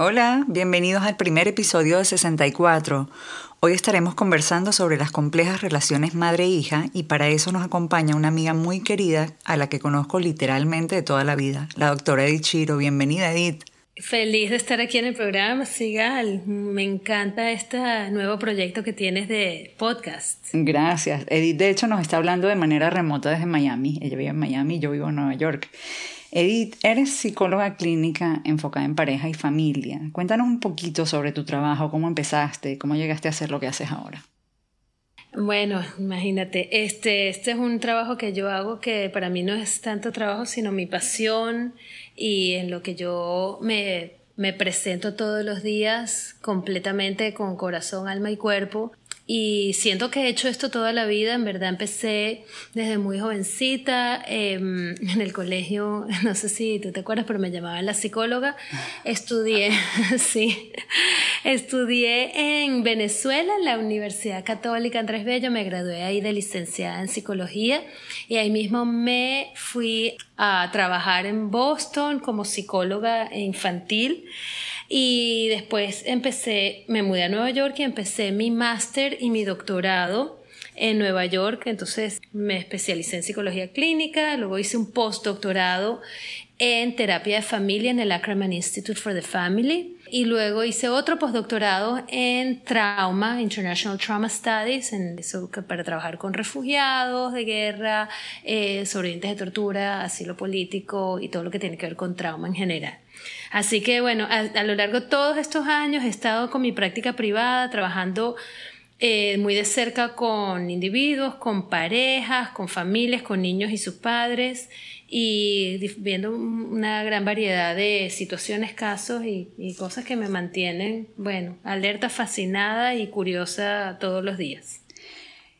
Hola, bienvenidos al primer episodio de 64, Hoy estaremos conversando sobre las complejas relaciones madre-hija y para eso nos acompaña una amiga muy querida a la que conozco literalmente de toda la vida, la doctora Edith Chiro. Bienvenida, Edith. Feliz de estar aquí en el programa, Sigal. Me encanta este nuevo proyecto que tienes de podcast. Gracias. Edith, de hecho, nos está hablando de manera remota desde Miami. Ella vive en Miami, yo vivo en Nueva York. Edith, eres psicóloga clínica enfocada en pareja y familia. Cuéntanos un poquito sobre tu trabajo, cómo empezaste, cómo llegaste a hacer lo que haces ahora. Bueno, imagínate, este, este es un trabajo que yo hago que para mí no es tanto trabajo, sino mi pasión y en lo que yo me, me presento todos los días completamente con corazón, alma y cuerpo y siento que he hecho esto toda la vida, en verdad empecé desde muy jovencita em, en el colegio, no sé si tú te acuerdas, pero me llamaban la psicóloga. Estudié, sí, estudié en Venezuela, en la Universidad Católica Andrés Bello, me gradué ahí de licenciada en psicología y ahí mismo me fui a trabajar en Boston como psicóloga infantil. Y después empecé, me mudé a Nueva York y empecé mi máster y mi doctorado en Nueva York. Entonces me especialicé en psicología clínica, luego hice un postdoctorado en terapia de familia en el Ackerman Institute for the Family y luego hice otro postdoctorado en trauma, International Trauma Studies, en eso, para trabajar con refugiados de guerra, eh, sobrevivientes de tortura, asilo político y todo lo que tiene que ver con trauma en general. Así que bueno, a, lo largo de todos estos años he estado con mi práctica privada, trabajando eh, muy de cerca con individuos, con parejas, con familias, con niños y sus padres y viendo una gran variedad de situaciones, casos y, y, cosas que me mantienen, bueno, alerta, fascinada y curiosa todos los días.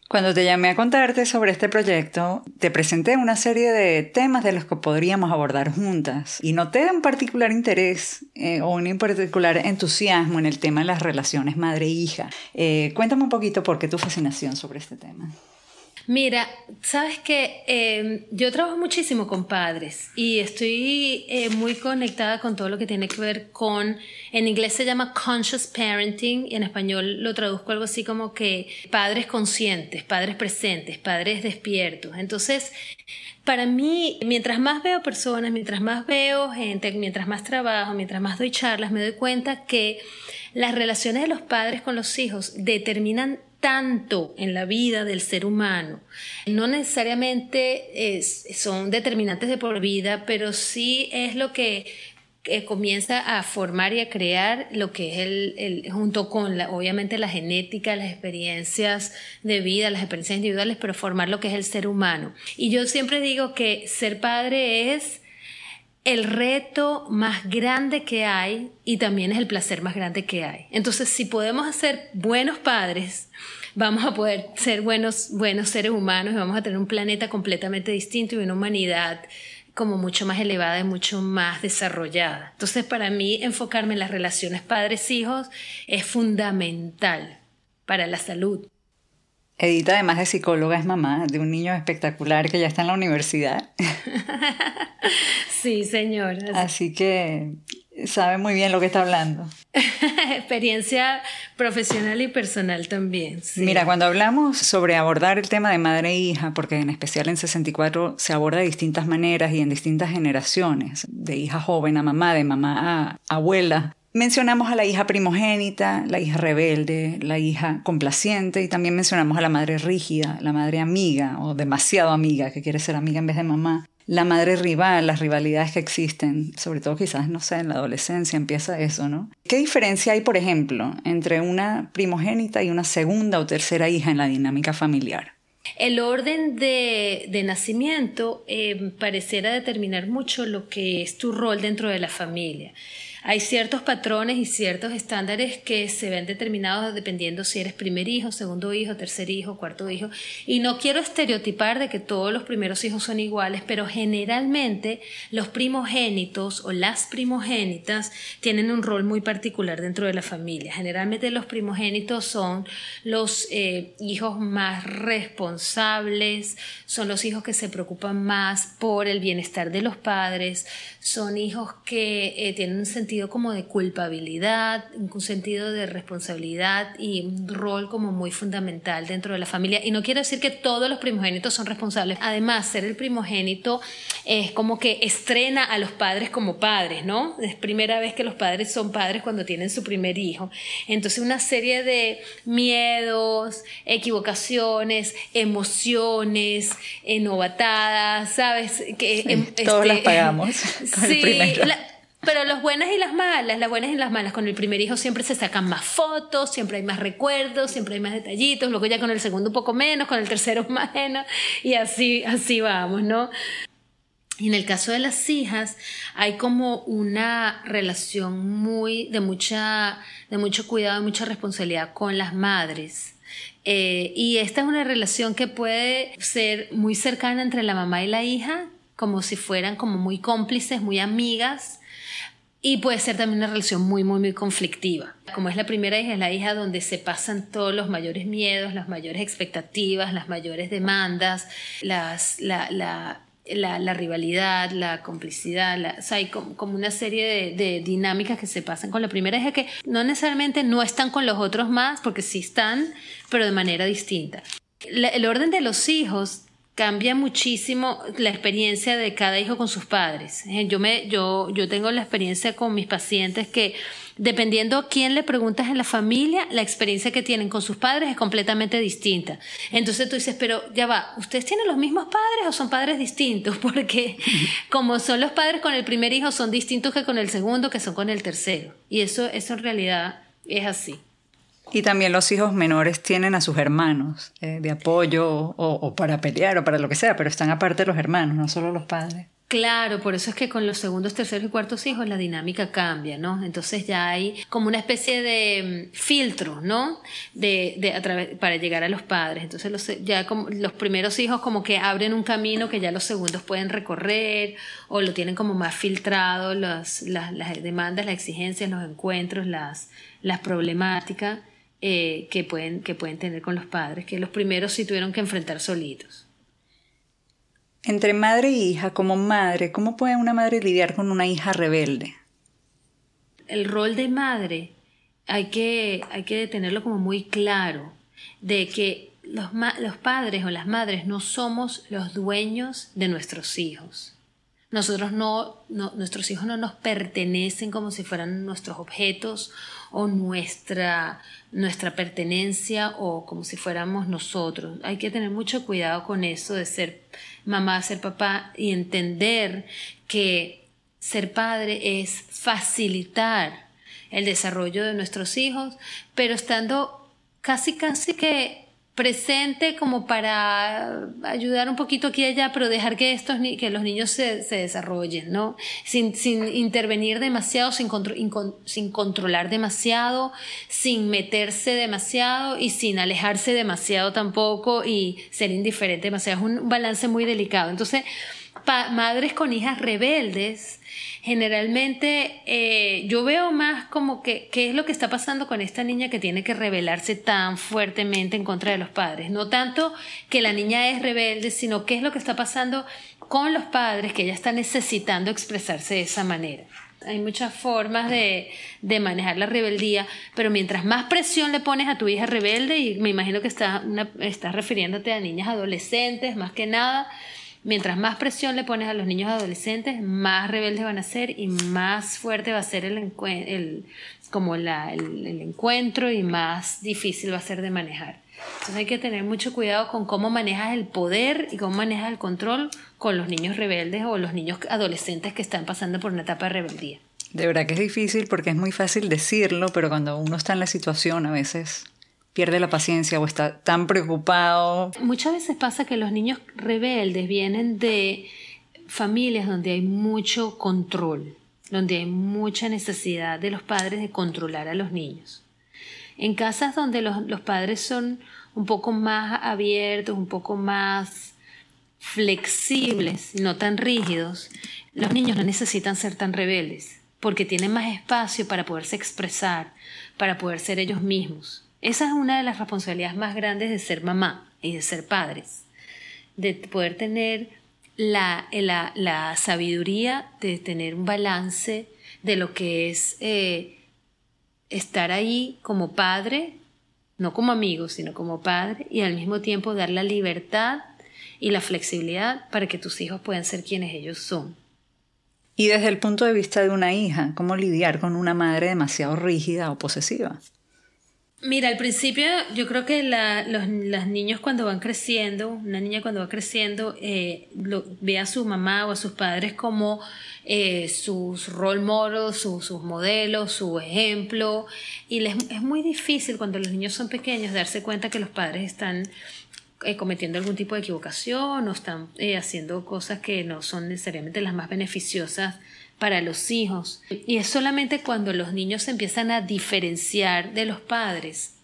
Cuando te llamé a contarte sobre este proyecto, te presenté una serie de temas de los que podríamos abordar juntas y noté un particular interés eh, o un particular entusiasmo en el tema de las relaciones madre-hija. Eh, cuéntame un poquito por qué tu fascinación sobre este tema. Mira, sabes que em, yo trabajo muchísimo con padres y estoy eh, muy conectada con todo lo que tiene que ver con, en inglés se llama conscious parenting y en español lo traduzco algo así como que padres conscientes, padres presentes, padres despiertos. Entonces, para mí, mientras más veo personas, mientras más veo gente, mientras más trabajo, mientras más doy charlas, me doy cuenta que las relaciones de los padres con los hijos determinan tanto en la vida del ser humano. No necesariamente son determinantes de por vida, pero sí es lo que comienza a formar y a crear lo que es el, junto con la, obviamente la genética, las experiencias de vida, las experiencias individuales, pero formar lo que es el ser humano. Y yo siempre digo que ser padre es el reto más grande que hay y también es el placer más grande que hay. Entonces, si podemos ser buenos padres, vamos a poder ser buenos, buenos seres humanos y vamos a tener un planeta completamente distinto y una humanidad como mucho más elevada y mucho más desarrollada. Entonces, para mí, enfocarme en las relaciones padres-hijos es fundamental para la salud. Edita, además de psicóloga, es mamá de un niño espectacular que ya está en la universidad. sí, señor. Así que sabe muy bien lo que está hablando. Experiencia profesional y personal también. Mira, cuando hablamos sobre abordar el tema de madre e hija, porque en especial en 64 se aborda de distintas maneras y en distintas generaciones, de hija joven a mamá, de mamá a abuela, Mencionamos a la hija primogénita, la hija rebelde, la hija complaciente y también mencionamos a la madre rígida, la madre amiga o demasiado amiga que quiere ser amiga en vez de mamá, la madre rival, las rivalidades que existen, sobre todo quizás, no sé, en la adolescencia empieza eso, ¿no? ¿Qué diferencia hay, por ejemplo, entre una primogénita y una segunda o tercera hija en la dinámica familiar? El orden de, nacimiento eh, determinar mucho lo que es tu rol dentro de la familia. Hay ciertos patrones y ciertos estándares que se ven determinados dependiendo si eres primer hijo, segundo hijo, tercer hijo, cuarto hijo. Y no quiero estereotipar de que todos los primeros hijos son iguales, pero generalmente los primogénitos o las primogénitas tienen un rol muy particular dentro de la familia. Generalmente los primogénitos son los eh, hijos más responsables, son los hijos que se preocupan más por el bienestar de los padres, son hijos que eh, tienen un sentido como de culpabilidad, un sentido de responsabilidad y un rol como muy fundamental dentro de la familia. Y no quiero decir que todos los primogénitos son responsables. Además, ser el primogénito es como que estrena a los padres como padres, ¿no? Es primera vez que los padres son padres cuando tienen su primer hijo. Entonces, una serie de miedos, equivocaciones, emociones, novatadas, ¿sabes? Que, em, todos las este, sí, pero las buenas y las malas, las buenas y las malas, con el primer hijo siempre se sacan más fotos, siempre hay más recuerdos, siempre hay más detallitos, luego ya con el segundo un poco menos, con el tercero más menos, y así, así vamos, ¿no? Y en el caso de las hijas hay como una relación muy de mucha de mucho cuidado y mucha responsabilidad con las madres. Eh, y esta es una relación que puede ser muy cercana entre la mamá y la hija, como si fueran como muy cómplices, muy amigas, y puede ser también una relación muy, muy, muy conflictiva. Como es la primera hija, es la hija donde se pasan todos los mayores miedos, las mayores expectativas, las mayores demandas, la, rivalidad, la complicidad, o hay como, una serie de, de, dinámicas que se pasan con la primera hija que no necesariamente no están con los otros más, porque sí están, pero de manera distinta. el orden de los hijos cambia muchísimo la experiencia de cada hijo con sus padres. Eh, yo, me, yo, yo tengo la experiencia con mis pacientes que dependiendo a quién le preguntas en la familia, la experiencia que tienen con sus padres es completamente distinta. Entonces tú dices, pero ya va, ¿ustedes tienen los mismos padres o son padres distintos? Porque como son los padres con el primer hijo, son distintos que con el segundo, que son con el tercero. Y eso, eso en realidad es así. Y también los hijos menores tienen a sus hermanos eh, de apoyo o, para pelear o para lo que sea, pero están aparte los hermanos, no solo los padres. Claro, por eso es que con los segundos, terceros y cuartos hijos la dinámica cambia, ¿no? Entonces ya hay como una especie de mm, filtro, ¿no? De, de a través, para llegar a los padres. Entonces los, ya como, los primeros hijos como que abren un camino que ya los segundos pueden recorrer o lo tienen como más filtrado, las, las, las demandas, las exigencias, los encuentros, las, las problemáticas. Eh, que, pueden, que pueden tener con los padres, que los primeros sí tuvieron que enfrentar solitos. Entre madre e hija, como madre, ¿cómo puede una madre lidiar con una hija rebelde? El rol de madre hay que, hay que tenerlo como muy claro, de que los, los padres o las madres no somos los dueños de nuestros hijos. Nosotros no, nuestros hijos no nos pertenecen como si fueran nuestros objetos o nuestra, nuestra pertenencia o como si fuéramos nosotros. Hay que tener mucho cuidado con eso de ser mamá, ser papá y entender que ser padre es facilitar el desarrollo de nuestros hijos, pero estando casi casi que presente como para ayudar un poquito aquí y allá, pero dejar que, estos, que los niños se, se desarrollen, ¿no? Sin, sin intervenir demasiado, sin, sin controlar demasiado, sin meterse demasiado y sin alejarse demasiado tampoco y ser indiferente demasiado. Es un balance muy delicado. Entonces, madres con hijas rebeldes, generalmente eh, yo veo más como que qué es lo que está pasando con esta niña que tiene que rebelarse tan fuertemente en contra de los padres. No tanto que la niña es rebelde, sino qué es lo que está pasando con los padres que ella está necesitando expresarse de esa manera. Hay muchas formas de, de manejar la rebeldía, pero mientras más presión le pones a tu hija rebelde, y me imagino que estás, estás refiriéndote a niñas adolescentes más que nada, Mientras más presión le pones a los niños adolescentes, más rebeldes van a ser y más fuerte va a ser el, como el, encuentro y más difícil va a ser de manejar. Entonces hay que tener mucho cuidado con cómo manejas el poder y cómo manejas el control con los niños rebeldes o los niños adolescentes que están pasando por una etapa de rebeldía. De verdad que es difícil porque es muy fácil decirlo, pero cuando uno está en la situación a veces pierde la paciencia o está tan preocupado. Muchas veces pasa que los niños rebeldes vienen de familias donde hay mucho control. donde hay mucha necesidad de los padres de controlar a los niños. En casas donde los, los padres son un poco más abiertos, un poco más flexibles, no tan rígidos, los niños no necesitan ser tan rebeldes, porque tienen más espacio para poderse expresar, para poder ser ellos mismos. Esa es una de las responsabilidades más grandes de ser mamá y de ser padres, de poder tener la, la, sabiduría de tener un balance de lo que es eh, estar ahí como padre, no como amigo, sino como padre, y al mismo tiempo dar la libertad y la flexibilidad para que tus hijos puedan ser quienes ellos son. Y desde el punto de vista de una hija, ¿cómo lidiar con una madre demasiado rígida o posesiva? Mira, al principio yo creo que la, los, niños cuando van creciendo, una niña cuando va creciendo, eh, ve a su mamá o a sus padres como eh, sus role models, sus modelos, su ejemplo, y les, es muy difícil cuando los niños son pequeños darse cuenta que los padres están eh, cometiendo algún tipo de equivocación o están eh, haciendo cosas que no son necesariamente las más beneficiosas para los hijos. Y es solamente cuando los niños se empiezan a diferenciar de los padres.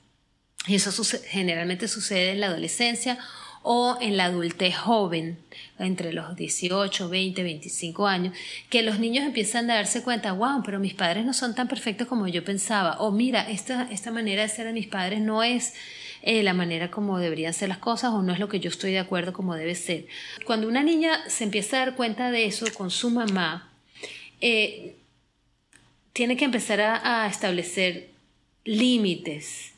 Y eso generalmente sucede en la adolescencia o en la adultez joven, entre los 18, 20, 25 años, que los niños empiezan a darse cuenta, wow, pero mis padres no son tan perfectos como yo pensaba, o mira, esta, esta manera de ser de mis padres no es eh, la manera como deberían ser las cosas o no es lo que yo estoy de acuerdo como debe ser. Cuando una niña se empieza a dar cuenta de eso con su mamá, eh, tiene que empezar a, establecer límites,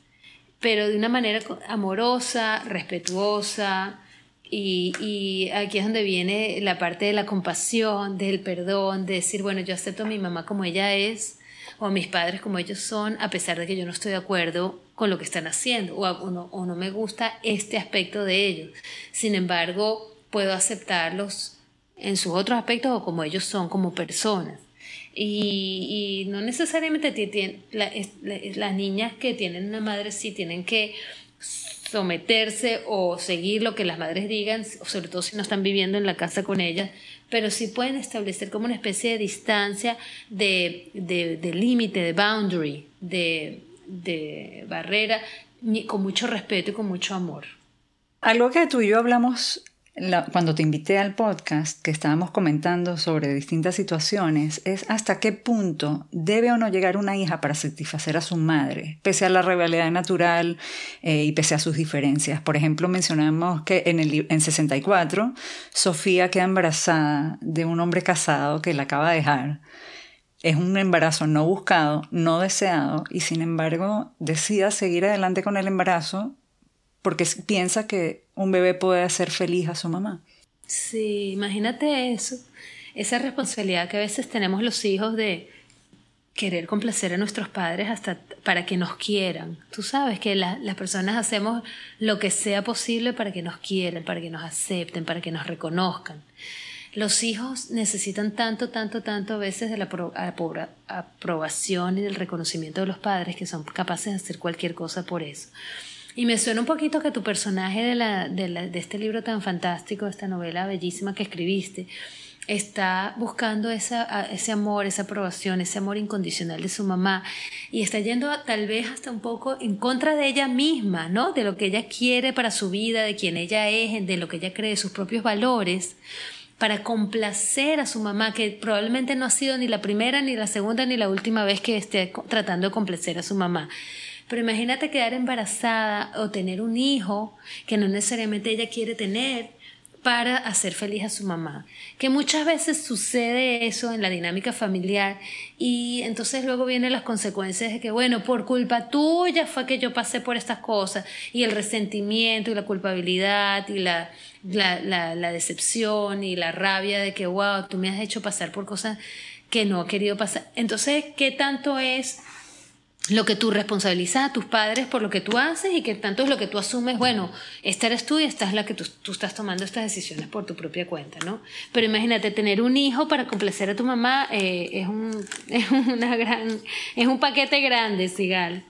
pero de una manera amorosa, respetuosa, y, aquí es donde viene la parte de la compasión, del perdón, de decir, bueno, yo acepto a mi mamá como ella es, o a mis padres como ellos son, a pesar de que yo no estoy de acuerdo con lo que están haciendo, no, o no me gusta este aspecto de ellos. Sin embargo, puedo aceptarlos en sus otros aspectos o como ellos son como personas. Y, y no necesariamente tienen, las niñas que tienen una madre sí tienen que someterse o seguir lo que las madres digan, sobre todo si no están viviendo en la casa con ellas, pero sí pueden establecer como una especie de distancia, de, de, de límite, de boundary, de, de barrera, con mucho respeto y con mucho amor. Algo que tú y yo hablamos cuando te invité al podcast, que estábamos comentando sobre distintas situaciones, es hasta qué punto debe o no llegar una hija para satisfacer a su madre, pese a la rivalidad natural eh, y pese a sus diferencias. Por ejemplo, mencionamos que en, el, en 64, Sofía queda embarazada de un hombre casado que la acaba de dejar. Es un embarazo no buscado, no deseado, y sin embargo decida seguir adelante con el embarazo porque piensa que un bebé puede hacer feliz a su mamá. Sí, imagínate eso, esa responsabilidad que a veces tenemos los hijos de querer complacer a nuestros padres hasta para que nos quieran. Tú sabes que las personas hacemos lo que sea posible para que nos quieran, para que nos acepten, para que nos reconozcan. Los hijos necesitan tanto, tanto, tanto a veces de la aprobación y del reconocimiento de los padres que son capaces de hacer cualquier cosa por eso. Y me suena un poquito que tu personaje de, la, de, este libro tan fantástico, esta novela bellísima que escribiste, está buscando esa, ese amor, esa aprobación, ese amor incondicional de su mamá y está yendo tal vez hasta un poco en contra de ella misma, ¿no? De lo que ella quiere para su vida, de quien ella es, de lo que ella cree, sus propios valores, para complacer a su mamá, que probablemente no ha sido ni la primera, ni la segunda, ni la última vez que esté tratando de complacer a su mamá. Pero imagínate quedar embarazada o tener un hijo que no necesariamente ella quiere tener para hacer feliz a su mamá. Que muchas veces sucede eso en la dinámica familiar y entonces luego vienen las consecuencias de que, bueno, por culpa tuya fue que yo pasé por estas cosas y el resentimiento y la culpabilidad y la, la, la, la decepción y la rabia de que, wow, tú me has hecho pasar por cosas que no he querido pasar. Entonces, ¿qué tanto es lo que tú responsabilizas a tus padres por lo que tú haces y que tanto es lo que tú asumes, bueno, esta eres tú y esta es la que tú, estás tomando estas decisiones por tu propia cuenta, ¿no? Pero imagínate, tener un hijo para complacer a tu mamá eh, es, un, es, una gran, es un paquete grande, Sigal.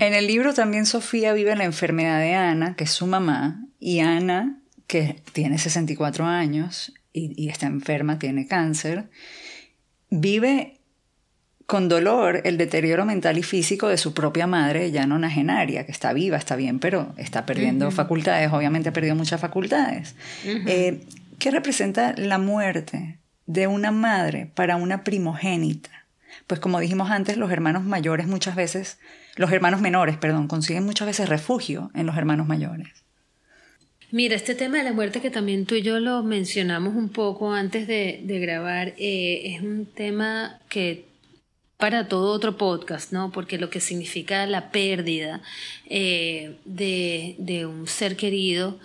En el libro también Sofía vive la enfermedad de Ana, que es su mamá, y Ana, que tiene 64 años y está enferma, tiene cáncer vive con dolor el deterioro mental y físico de su propia madre, ya nonagenaria, que está viva, está bien, pero está perdiendo facultades, obviamente ha perdido muchas facultades. Eh, ¿Qué representa la muerte de una madre para una primogénita? Pues como dijimos antes, los hermanos mayores muchas veces, los hermanos menores, perdón, consiguen muchas veces refugio en los hermanos mayores. Mira, este tema de la muerte que también tú y yo lo mencionamos un poco antes de, grabar, eh, es un tema que para todo otro podcast, ¿no? Porque lo que significa la pérdida eh, de, un ser querido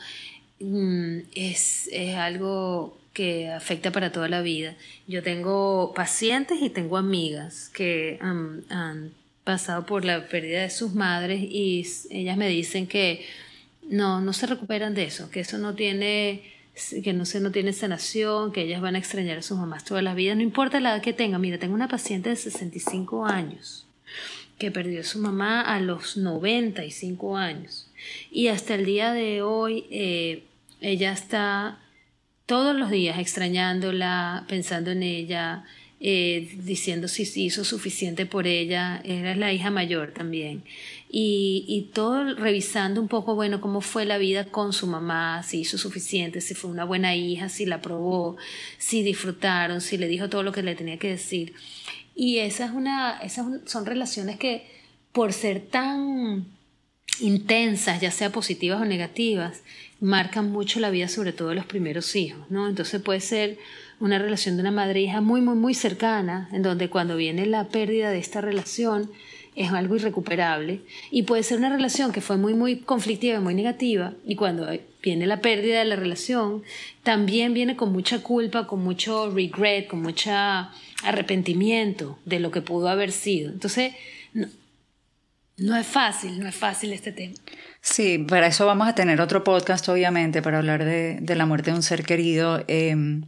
mm, es, algo que afecta para toda la vida. Yo tengo pacientes y tengo amigas que han pasado por la pérdida de sus madres y ellas me dicen que no, no se recuperan de eso, que eso no tiene que no sé, no tiene sanación, que ellas van a extrañar a sus mamás toda la vida, no importa la edad que tenga. Mira, tengo una paciente de 65 años que perdió a su mamá a los 95 años. Y hasta el día de hoy eh, ella está todos los días extrañándola, pensando en ella, eh, diciendo si hizo suficiente por ella, era la hija mayor también y, todo revisando un poco, bueno, cómo fue la vida con su mamá, si hizo suficiente, si fue una buena hija, si la probó, si disfrutaron, si le dijo todo lo que le tenía que decir. Y esa es una, esas son relaciones que por ser tan intensas, ya sea positivas o negativas, marcan mucho la vida, sobre todo de los primeros hijos, ¿no? Entonces puede ser una relación de una madre-hija muy, muy, muy cercana, en donde cuando viene la pérdida de esta relación, es algo irrecuperable y puede ser una relación que fue muy muy conflictiva, muy negativa y cuando viene la pérdida de la relación también viene con mucha culpa, con mucho regret, con mucho arrepentimiento de lo que pudo haber sido. Entonces, no, es fácil, no es fácil este tema. Sí, para eso vamos a tener otro podcast, obviamente, para hablar de, la muerte de un ser querido. Em,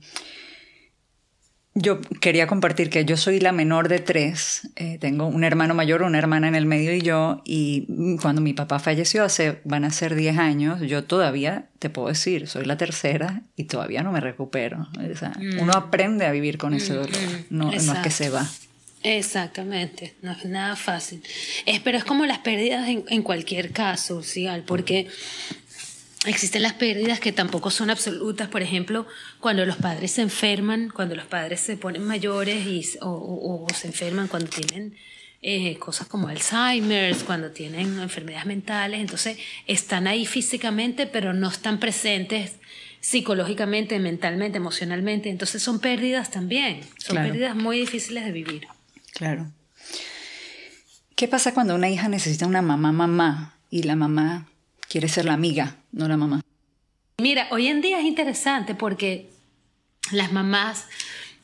yo quería compartir que yo soy la menor de tres. Eh, tengo un hermano mayor, una hermana en el medio y yo. Y cuando mi papá falleció, hace, van a ser 10 años, yo todavía, te puedo decir, soy la tercera y todavía no me recupero. Mm. Uno aprende a vivir con ese mm, dolor, mm. no, es que se va. Exactamente, no es nada fácil. Es, pero es como las pérdidas en, en cualquier caso, ¿sí? porque Existen las pérdidas que tampoco son absolutas, por ejemplo, cuando los padres se enferman, cuando los padres se ponen mayores y, o, se enferman cuando tienen eh, cosas como Alzheimer, cuando tienen enfermedades mentales, entonces están ahí físicamente, pero no están presentes psicológicamente, mentalmente, emocionalmente, entonces son pérdidas también, son pérdidas muy difíciles de vivir. Claro. ¿Qué pasa cuando una hija necesita una mamá mamá y la mamá quiere ser la amiga, no la mamá. Mira, hoy en día es interesante porque las mamás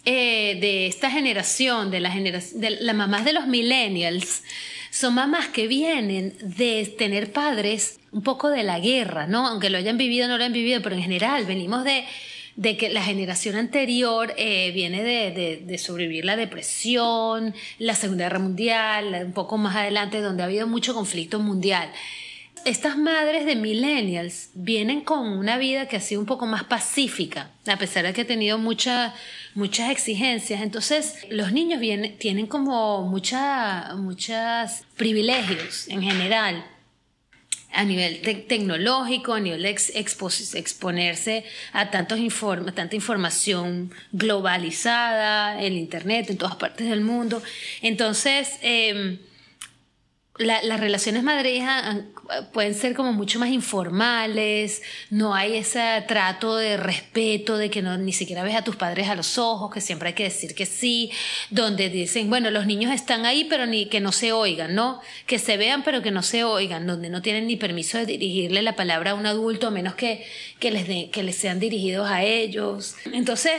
eh, de esta generación, de, las mamás de los millennials, son mamás que vienen de tener padres un poco de la guerra, ¿no? Aunque lo hayan vivido o no lo hayan vivido, pero en general venimos de, que la generación anterior eh, viene de, sobrevivir la depresión, la Segunda Guerra Mundial, un poco más adelante, donde ha habido mucho conflicto mundial estas madres de millennials vienen con una vida que ha sido un poco más pacífica, a pesar de que ha tenido muchas exigencias. Entonces, los niños vienen, tienen como muchos privilegios en general a nivel tecnológico, a nivel de exponerse a tantos tanta información globalizada, el Internet, en todas partes del mundo. Entonces, em, las relaciones madre-hija pueden ser como mucho más informales, no hay ese trato de respeto, de que no, ni siquiera ves a tus padres a los ojos, que siempre hay que decir que sí, donde dicen, bueno, los niños están ahí, pero ni que no se oigan, ¿no? Que se vean, pero que no se oigan, donde no tienen ni permiso de dirigirle la palabra a un adulto, a menos que, que, les, que les sean dirigidos a ellos. Entonces,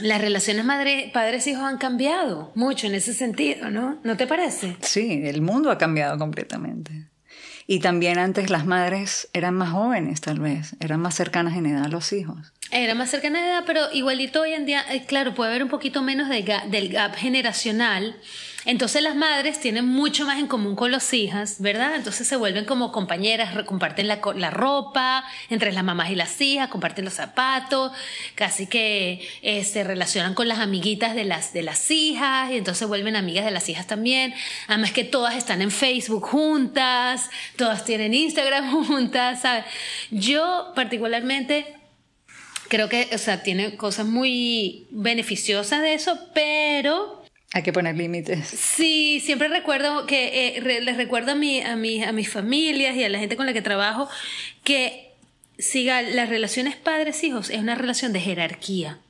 las relaciones madre, padres-hijos han cambiado mucho en ese sentido, ¿no? ¿No te parece? Sí, el mundo ha cambiado completamente. Y también antes las madres eran más jóvenes, tal vez, eran más cercanas en edad a los hijos. Era más cercana de edad, pero igualito hoy en día, eh, claro, puede haber un poquito menos de del gap generacional. Entonces las madres tienen mucho más en común con las hijas, ¿verdad? Entonces se vuelven como compañeras, comparten la, la, ropa entre las mamás y las hijas, comparten los zapatos, casi que eh, se relacionan con las amiguitas de las, de las hijas y entonces vuelven amigas de las hijas también. Además que todas están en Facebook juntas, todas tienen Instagram juntas, ¿sabes? Yo particularmente creo que, o sea, tiene cosas muy beneficiosas de eso, pero... Hay que poner límites. Sí, siempre recuerdo que eh, les recuerdo a, mi, a, mi, a mis familias y a la gente con la que trabajo que siga las relaciones padres-hijos es una relación de jerarquía.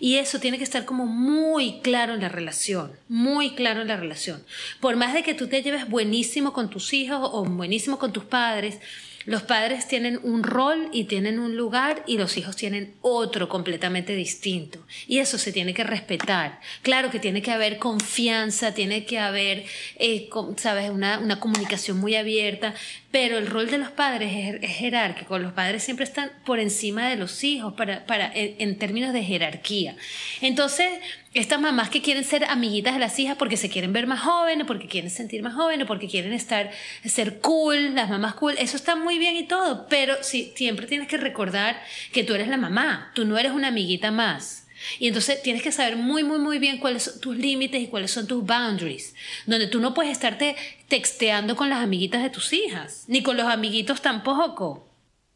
Y eso tiene que estar como muy claro en la relación, muy claro en la relación. Por más de que tú te lleves buenísimo con tus hijos o buenísimo con tus padres, los padres tienen un rol y tienen un lugar y los hijos tienen otro completamente distinto. Y eso se tiene que respetar. Claro que tiene que haber confianza, tiene que haber, eh, sabes, una, una, comunicación muy abierta, pero el rol de los padres es, jerárquico. Los padres siempre están por encima de los hijos para, para, en términos de jerarquía. Entonces, estas mamás que quieren ser amiguitas de las hijas porque se quieren ver más jóvenes, porque quieren sentir más jóvenes, porque quieren estar, ser cool, las mamás cool, eso está muy bien y todo, pero sí, siempre tienes que recordar que tú eres la mamá, tú no eres una amiguita más. Y entonces tienes que saber muy, muy, muy bien cuáles son tus límites y cuáles son tus boundaries, donde tú no puedes estarte texteando con las amiguitas de tus hijas, ni con los amiguitos tampoco.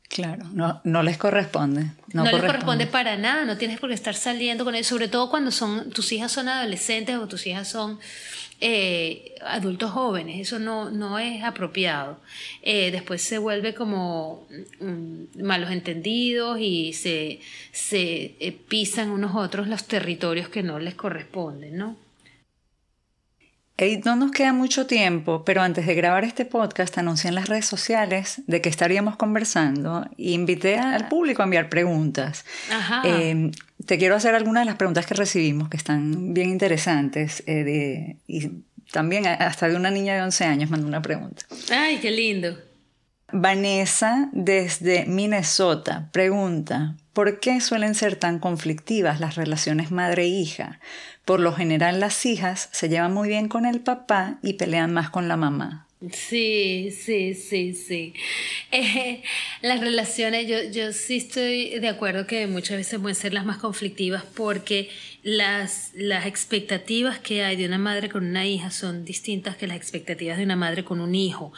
Claro, no, no les corresponde. No, les corresponde para nada, no tienes por qué estar saliendo con ellos, sobre todo cuando son, tus hijas son adolescentes o tus hijas son eh, adultos jóvenes, eso no, no es apropiado. Eh, después se vuelve como mm, malos entendidos y se, se eh, pisan unos otros los territorios que no les corresponden, ¿no? No nos queda mucho tiempo, pero antes de grabar este podcast anuncié en las redes sociales de que estaríamos conversando e invité al público a enviar preguntas. Eh, te quiero hacer algunas de las preguntas que recibimos, que están bien interesantes, eh, y también hasta de una niña de 11 años mandó una pregunta. ¡Ay, qué lindo! Vanessa desde Minnesota pregunta, ¿por qué suelen ser tan conflictivas las relaciones madre-hija? Por lo general las hijas se llevan muy bien con el papá y pelean más con la mamá. Sí, sí, sí, sí. Eh, las relaciones, yo, yo sí estoy de acuerdo que muchas veces pueden ser las más conflictivas porque las, las expectativas que hay de una madre con una hija son distintas que las expectativas de una madre con un hijo.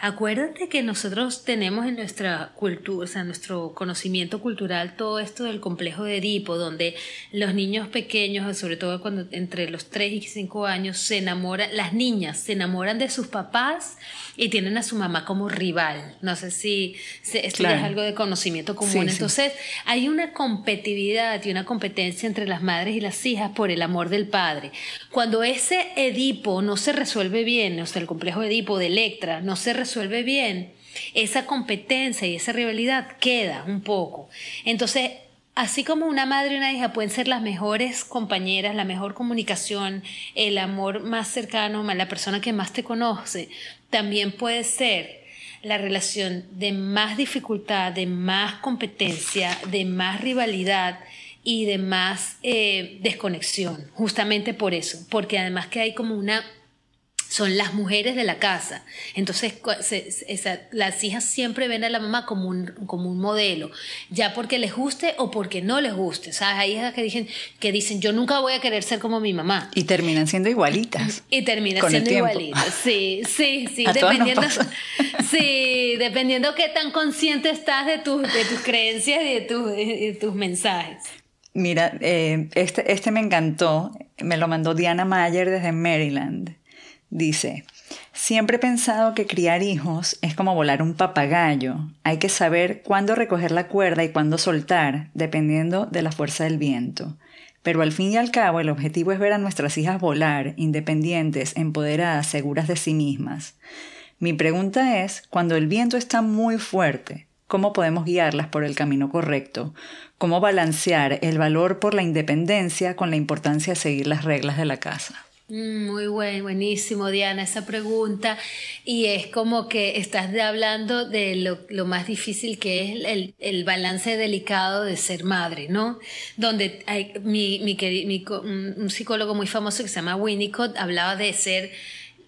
Acuérdate que nosotros tenemos en nuestra cultura, o sea, nuestro conocimiento cultural, todo esto del complejo de Edipo, donde los niños pequeños, sobre todo cuando entre los 3 y 5 años, se enamoran, las niñas se enamoran de sus papás y tienen a su mamá como rival. No sé si, esto es algo de conocimiento común. Entonces, hay una competitividad y una competencia entre las madres y las hijas por el amor del padre. Cuando ese Edipo no se resuelve bien, o sea, el complejo Edipo de Electra no se resuelve bien, esa competencia y esa rivalidad queda un poco. Entonces, así como una madre y una hija pueden ser las mejores compañeras, la mejor comunicación, el amor más cercano, la persona que más te conoce, también puede ser la relación de más dificultad, de más competencia, de más rivalidad y de más eh, desconexión, justamente por eso, porque además que hay como una son las mujeres de la casa. Entonces, las hijas siempre ven a la mamá como un, como un modelo, ya porque les guste o porque no les guste. O sea, hay hijas que dicen, que dicen, yo nunca voy a querer ser como mi mamá. Y terminan siendo igualitas. Y terminan siendo igualitas. Sí, sí, sí. dependiendo, sí, dependiendo qué tan consciente estás de, tus de tus creencias y de, de tus mensajes. Mira, eh, este, este me encantó. Me lo mandó Diana Mayer desde Maryland. Dice, siempre he pensado que criar hijos es como volar un papagayo. Hay que saber cuándo recoger la cuerda y cuándo soltar, dependiendo de la fuerza del viento. Pero al fin y al cabo el objetivo es ver a nuestras hijas volar, independientes, empoderadas, seguras de sí mismas. Mi pregunta es, cuando el viento está muy fuerte, ¿cómo podemos guiarlas por el camino correcto? ¿Cómo balancear el valor por la independencia con la importancia de seguir las reglas de la casa? Muy buen, buenísimo, Diana, esa pregunta. Y es como que estás hablando de lo, más difícil que es el, el, balance delicado de ser madre, ¿no? Donde hay, mi, mi, mi, un psicólogo muy famoso que se llama Winnicott hablaba de ser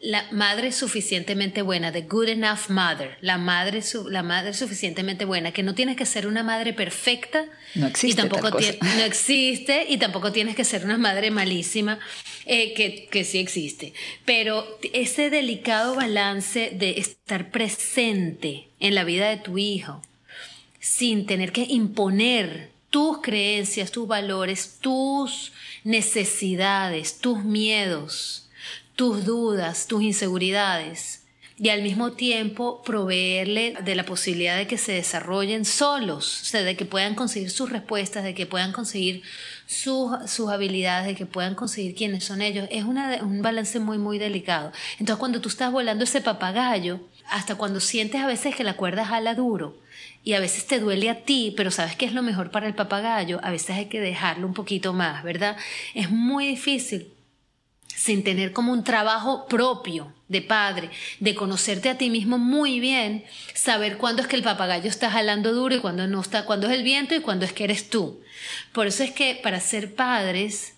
la madre suficientemente buena, the good enough mother, la madre, la madre suficientemente buena, que no tienes que ser una madre perfecta, no existe, y tampoco no existe y tampoco tienes que ser una madre malísima, eh, que, que sí existe, pero ese delicado balance de estar presente en la vida de tu hijo, sin tener que imponer tus creencias, tus valores, tus necesidades, tus miedos, tus dudas, tus inseguridades y al mismo tiempo proveerle de la posibilidad de que se desarrollen solos, o sea, de que puedan conseguir sus respuestas, de que puedan conseguir sus, sus habilidades, de que puedan conseguir quiénes son ellos. Es un balance muy, muy delicado. Entonces, cuando tú estás volando ese papagayo, hasta cuando sientes a veces que la cuerda jala duro, y a veces te duele a ti, pero sabes que es lo mejor para el papagayo, a veces hay que dejarlo un poquito más, ¿verdad? Es muy difícil sin tener como un trabajo propio de padre, de conocerte a ti mismo muy bien, saber cuándo es que el papagayo está jalando duro y cuándo no está, cuándo es el viento y cuándo es que eres tú. Por eso es que para ser padres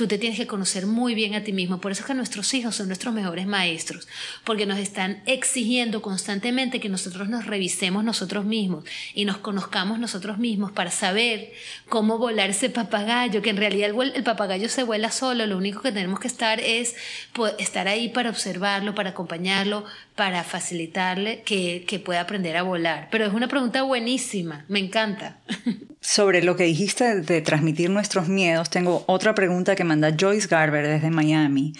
Tú te tienes que conocer muy bien a ti mismo. Por eso es que nuestros hijos son nuestros mejores maestros, porque nos están exigiendo constantemente que nosotros nos revisemos nosotros mismos y nos conozcamos nosotros mismos para saber cómo volar ese papagayo, que en realidad el, papagayo se vuela solo. Lo único que tenemos que estar es pues, estar ahí para observarlo, para acompañarlo, para facilitarle que, que pueda aprender a volar. Pero es una pregunta buenísima, me encanta. Sobre lo que dijiste de transmitir nuestros miedos, tengo otra pregunta que manda Joyce Garber desde Miami.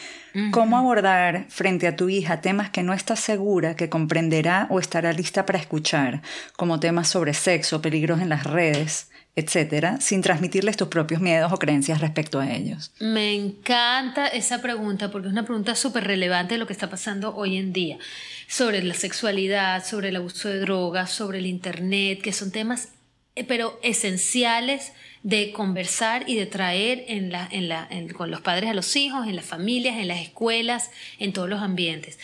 ¿Cómo abordar frente a tu hija temas que no estás segura que comprenderá o estará lista para escuchar, como temas sobre sexo, peligros en las redes, etcétera, sin transmitirles tus propios miedos o creencias respecto a ellos? Me encanta esa pregunta porque es una pregunta súper relevante de lo que está pasando hoy en día sobre la sexualidad, sobre el abuso de drogas, sobre el Internet, que son temas eh, pero esenciales de conversar y de traer en con los padres a los hijos, en las familias, en las escuelas, en todos los ambientes.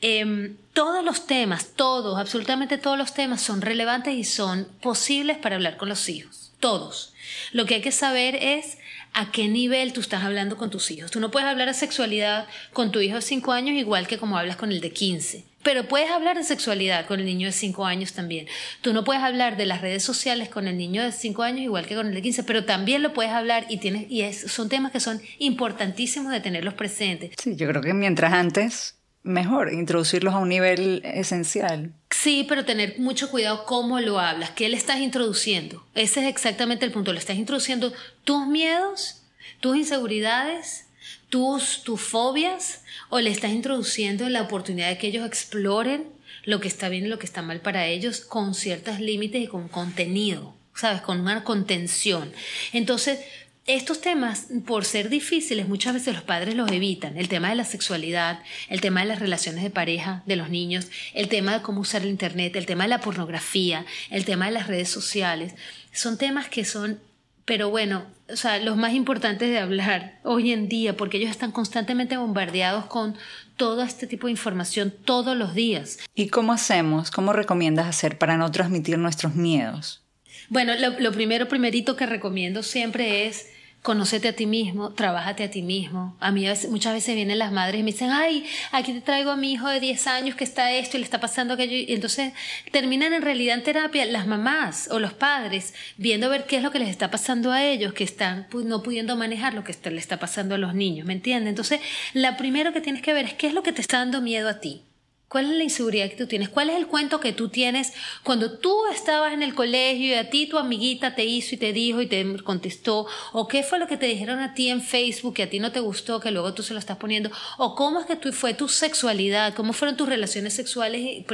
Em, todos los temas, todos, absolutamente todos los temas son relevantes y son posibles para hablar con los hijos. Todos. Lo que hay que saber es a qué nivel tú estás hablando con tus hijos. Tú no puedes hablar de sexualidad con tu hijo de 5 años igual que como hablas con el de 15. Pero puedes hablar de sexualidad con el niño de 5 años también. Tú no puedes hablar de las redes sociales con el niño de 5 años igual que con el de 15, pero también lo puedes hablar y, tienes, y son temas que son importantísimos de tenerlos presentes. Sí, yo creo que mientras antes, mejor introducirlos a un nivel esencial. Sí, pero tener mucho cuidado cómo lo hablas, qué le estás introduciendo. Ese es exactamente el punto. Le estás introduciendo tus miedos, tus inseguridades, tus, tus fobias, o le estás introduciendo la oportunidad de que ellos exploren lo que está bien y lo que está mal para ellos con ciertos límites y con contenido, ¿sabes? Con una contención. Entonces, estos temas, por ser difíciles, muchas veces los padres los evitan. El tema de la sexualidad, el tema de las relaciones de pareja de los niños, el tema de cómo usar el Internet, el tema de la pornografía, el tema de las redes sociales. Son temas que son, pero bueno, o sea, los más importantes de hablar hoy en día, porque ellos están constantemente bombardeados con todo este tipo de información todos los días. ¿Y cómo hacemos? ¿Cómo recomiendas hacer para no transmitir nuestros miedos? Bueno, lo, lo primero, primerito que recomiendo siempre es conócete a ti mismo, trabájate a ti mismo. A mí muchas veces vienen las madres y me dicen, ay, aquí te traigo a mi hijo de 10 años que está esto y le está pasando aquello. Y entonces terminan en realidad en terapia las mamás o los padres viendo ver qué es lo que les está pasando a ellos, que están no pudiendo manejar lo que le está pasando a los niños, ¿me entiendes? Entonces, la primero que tienes que ver es qué es lo que te está dando miedo a ti. ¿Cuál es la inseguridad que tú tienes? ¿Cuál es el cuento que tú tienes cuando tú estabas en el colegio y a ti tu amiguita te hizo y te dijo y te contestó? ¿O qué fue lo que te dijeron a ti en Facebook que a ti no te gustó, que luego tú se lo estás poniendo? ¿O cómo es que tú, fue tu sexualidad? ¿Cómo fueron tus relaciones sexuales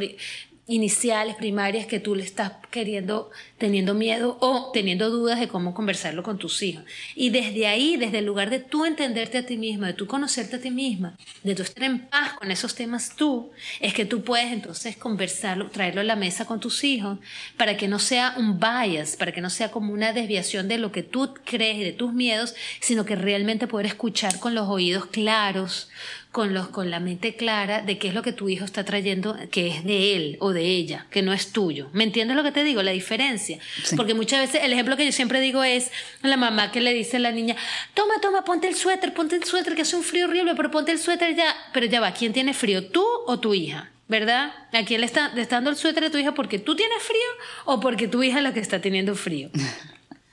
iniciales, primarias que tú le estás queriendo, teniendo miedo o teniendo dudas de cómo conversarlo con tus hijos. Y desde ahí, desde el lugar de tú entenderte a ti misma, de tú conocerte a ti misma, de tú estar en paz con esos temas tú, es que tú puedes entonces conversarlo, traerlo a la mesa con tus hijos para que no sea un bias, para que no sea como una desviación de lo que tú crees de tus miedos, sino que realmente poder escuchar con los oídos claros, con, los, con la mente clara de qué es lo que tu hijo está trayendo, que es de él o de ella, que no es tuyo. ¿Me entiendes lo que te digo? La diferencia. Porque muchas veces el ejemplo que yo siempre digo es la mamá que le dice a la niña, toma, toma, ponte el suéter, ponte el suéter, que hace un frío horrible, pero ponte el suéter ya. Pero ya va, ¿quién tiene frío? ¿Tú o tu hija? ¿Verdad? ¿A quién le está, le está dando el suéter a tu hija porque tú tienes frío o porque tu hija es la que está teniendo frío?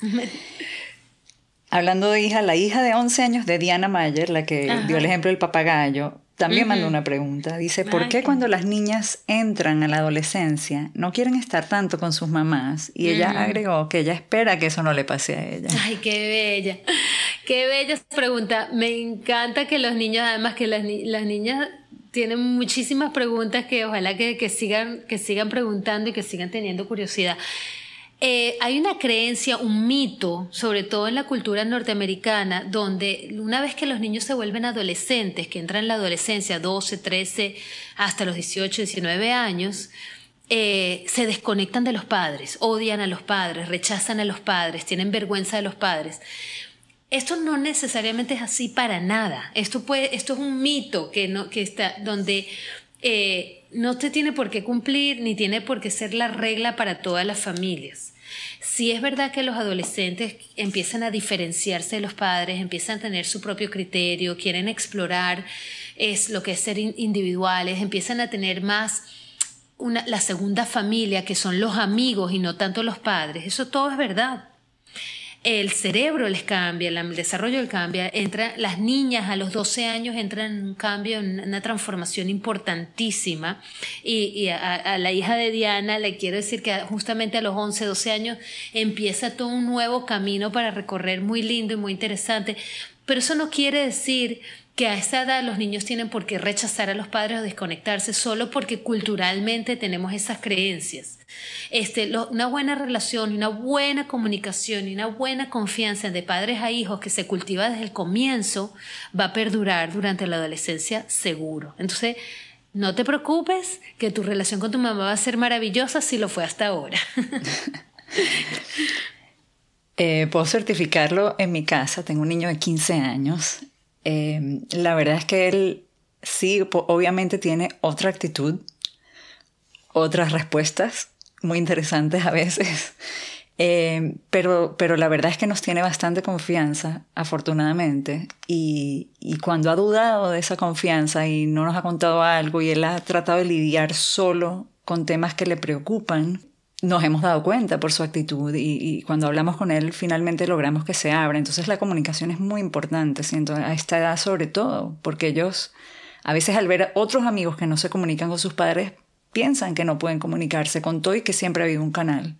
Hablando de hija, la hija de 11 años de Diana Mayer, la que dio el ejemplo del papagayo, también mandó una pregunta. Dice, ¿por qué cuando las niñas entran a la adolescencia no quieren estar tanto con sus mamás? Y ella agregó que ella espera que eso no le pase a ella. Ay, qué bella. Qué bella pregunta. Me encanta que los niños, además que las, las niñas tienen muchísimas preguntas que ojalá que, que, sigan, que sigan preguntando y que sigan teniendo curiosidad. Eh, hay una creencia, un mito, sobre todo en la cultura norteamericana, donde una vez que los niños se vuelven adolescentes, que entran en la adolescencia, 12, 13, hasta los 18, 19 años, eh, se desconectan de los padres, odian a los padres, rechazan a los padres, tienen vergüenza de los padres. Esto no necesariamente es así para nada. Esto, puede, esto es un mito que, no, que está donde eh, no te tiene por qué cumplir ni tiene por qué ser la regla para todas las familias. Si es verdad que los adolescentes empiezan a diferenciarse de los padres, empiezan a tener su propio criterio, quieren explorar es lo que es ser individuales, empiezan a tener más una, la segunda familia, que son los amigos y no tanto los padres. Eso todo es verdad el cerebro les cambia, el desarrollo les cambia, entra, las niñas a los 12 años entran en un cambio, en una transformación importantísima y, a, la hija de Diana le quiero decir que justamente a los 11, 12 años empieza todo un nuevo camino para recorrer muy lindo y muy interesante, pero eso no quiere decir que a esa edad los niños tienen por qué rechazar a los padres o desconectarse solo porque culturalmente tenemos esas creencias. Este, una buena relación, una buena comunicación y una buena confianza de padres a hijos que se cultiva desde el comienzo va a perdurar durante la adolescencia seguro. Entonces, no te preocupes que tu relación con tu mamá va a ser maravillosa si lo fue hasta ahora. Eh, puedo certificarlo en mi casa, tengo un niño de 15 años. Eh, la verdad es que él sí, obviamente tiene otra actitud, otras respuestas, muy interesantes a veces. Eh, pero, pero la verdad es que nos tiene bastante confianza, afortunadamente, y, y, cuando ha dudado de esa confianza y no nos ha contado algo y él ha tratado de lidiar solo con temas que le preocupan, nos hemos dado cuenta por su actitud y, y, cuando hablamos con él finalmente logramos que se abra. Entonces la comunicación es muy importante, siento, a esta edad sobre todo, porque ellos a veces al ver a otros amigos que no se comunican con sus padres piensan que no pueden comunicarse con todo y que siempre ha habido un canal.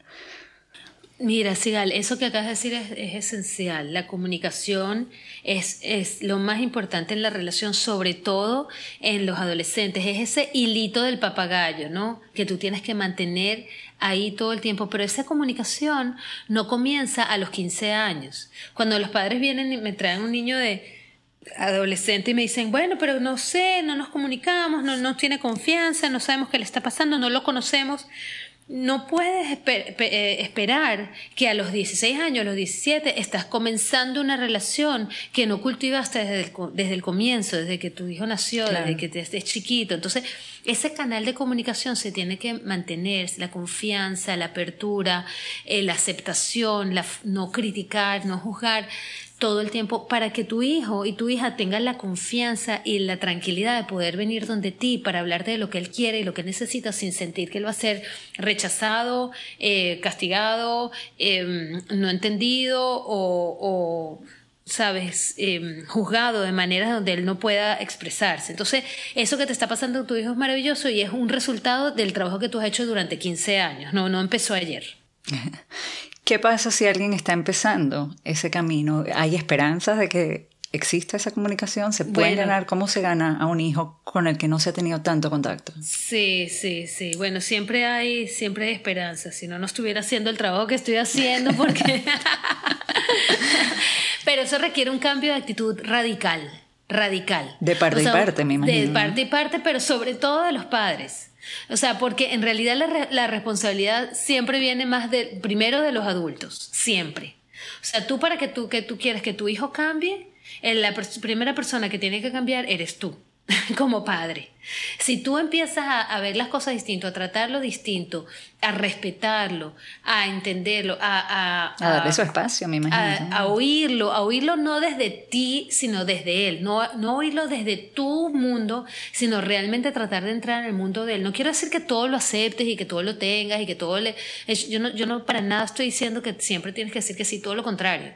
Mira, Sigal, eso que acabas de decir es, esencial. La comunicación es, es, lo más importante en la relación, sobre todo en los adolescentes. Es ese hilito del papagayo, ¿no? Que tú tienes que mantener ahí todo el tiempo. Pero esa comunicación no comienza a los 15 años. Cuando los padres vienen y me traen un niño de adolescente y me dicen, bueno, pero no sé, no nos comunicamos, no, no tiene confianza, no sabemos qué le está pasando, no lo conocemos. No puedes eh, esperar que a los 16 años, a los 17, estás comenzando una relación que no cultivaste desde el, desde el comienzo, desde que tu hijo nació, desde que estés chiquito. Entonces, ese canal de comunicación se tiene que mantener, la confianza, la apertura, eh, la aceptación, la, no criticar, no juzgar todo el tiempo para que tu hijo y tu hija tengan la confianza y la tranquilidad de poder venir donde ti para hablar de lo que él quiere y lo que necesita sin sentir que él va a ser rechazado, eh, castigado, em, no entendido o, sabes, em, juzgado de manera donde él no pueda expresarse. Entonces, eso que te está pasando con tu hijo es maravilloso y es un resultado del trabajo que tú has hecho durante 15 años, no, no empezó ayer. ¿Qué pasa si alguien está empezando ese camino? ¿Hay esperanzas de que ¿Existe esa comunicación? ¿Se puede ganar? ¿Cómo se gana a un hijo con el que no se ha tenido tanto contacto? Sí, sí, sí. Bueno, siempre hay, siempre hay esperanza. Si no, no estuviera haciendo el trabajo que estoy haciendo porque... Pero eso requiere un cambio de actitud radical, radical. De parte y parte, me imagino. De parte y parte, pero sobre todo de los padres. O sea, porque en realidad la, la responsabilidad siempre viene más de, primero de los adultos, siempre. O sea, tú para que tú, que tú quieres que tu hijo cambie, la primera persona que tiene que cambiar eres tú, como padre. Si tú empiezas a, ver las cosas distinto, a tratarlo distinto, a respetarlo, a entenderlo, a, a, darle su espacio, me imagino. A, oírlo, a oírlo no desde ti, sino desde él. No, no oírlo desde tu mundo, sino realmente tratar de entrar en el mundo de él. No quiero decir que todo lo aceptes y que todo lo tengas y que todo le... Yo no, yo no para nada estoy diciendo que siempre tienes que decir que sí, todo lo contrario.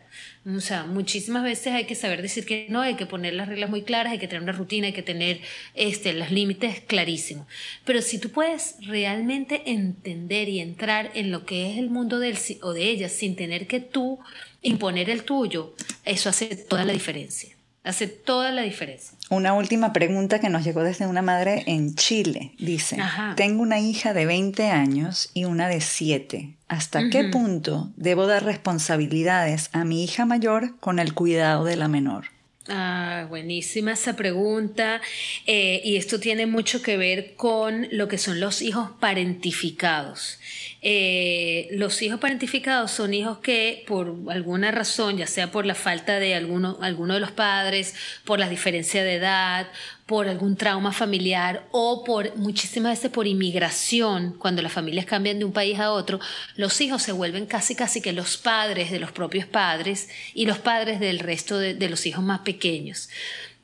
O sea, muchísimas veces hay que saber decir que no, hay que poner las reglas muy claras, hay que tener una rutina, hay que tener este, las límites clarísimos. Pero si tú puedes realmente entender y entrar en lo que es el mundo de él o de ella sin tener que tú imponer el tuyo, eso hace toda la diferencia. Hace toda la diferencia. Una última pregunta que nos llegó desde una madre en Chile. Dice, tengo una hija de 20 años y una de 7. ¿Hasta qué punto debo dar responsabilidades a mi hija mayor con el cuidado de la menor? Ah, buenísima esa pregunta. Eh, y esto tiene mucho que ver con lo que son los hijos parentificados. Eh, los hijos parentificados son hijos que por alguna razón, ya sea por la falta de alguno, alguno de los padres, por la diferencia de edad, por algún trauma familiar o por muchísimas veces por inmigración, cuando las familias cambian de un país a otro, los hijos se vuelven casi casi que los padres de los propios padres y los padres del resto de los hijos más pequeños.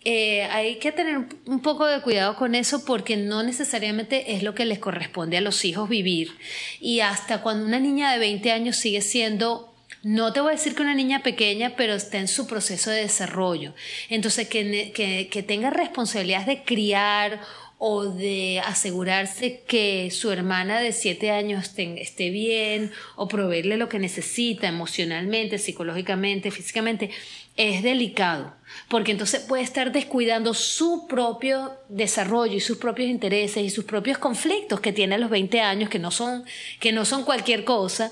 Eh, hay que tener un poco de cuidado con eso porque no necesariamente es lo que les corresponde a los hijos vivir. Y hasta cuando una niña de 20 años sigue siendo, no te voy a decir que una niña pequeña, pero está en su proceso de desarrollo. Entonces, que, que, que tenga responsabilidades de criar o de asegurarse que su hermana de 7 años esté bien o proveerle lo que necesita emocionalmente, psicológicamente, físicamente es delicado, porque entonces puede estar descuidando su propio desarrollo y sus propios intereses y sus propios conflictos que tiene a los 20 años, que no son, que no son cualquier cosa,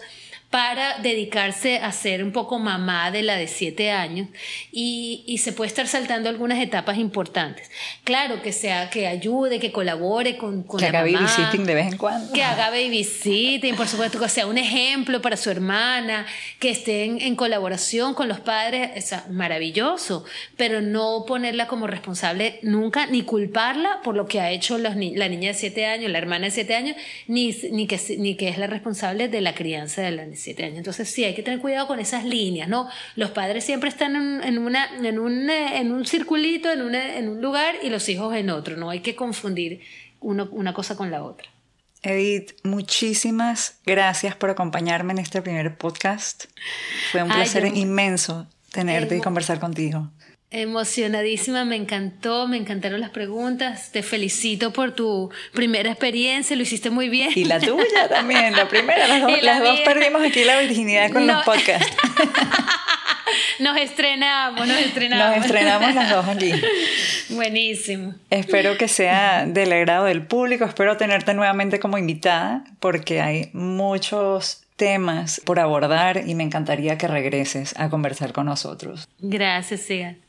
para dedicarse a ser un poco mamá de la de siete años y, y, se puede estar saltando algunas etapas importantes. Claro, que sea, que ayude, que colabore con, con que haga babysitting de vez en cuando. Que haga babysitting, por supuesto, que sea un ejemplo para su hermana, que esté en, colaboración con los padres, es maravilloso, pero no ponerla como responsable nunca, ni culparla por lo que ha hecho la niña de siete años, la hermana de siete años, ni, ni, que, ni que es la responsable de la crianza de la niña siete años. Entonces sí, hay que tener cuidado con esas líneas, ¿no? Los padres siempre están en, una, en, un, en un circulito, en, en un lugar y los hijos en otro, no hay que confundir una cosa con la otra. Edith, muchísimas gracias por acompañarme en este primer podcast. Fue un placer inmenso tenerte y conversar contigo. Emocionadísima, me encantó, me encantaron las preguntas. Te felicito por tu primera experiencia, lo hiciste muy bien. Y la tuya también, la primera. Las dos, perdimos aquí la virginidad con los podcasts. Nos estrenamos, nos estrenamos. Nos estrenamos las dos aquí. Buenísimo. Espero que sea del agrado del público, espero tenerte nuevamente como invitada, porque hay muchos temas por abordar y me encantaría que regreses a conversar con nosotros. Gracias, Sigan.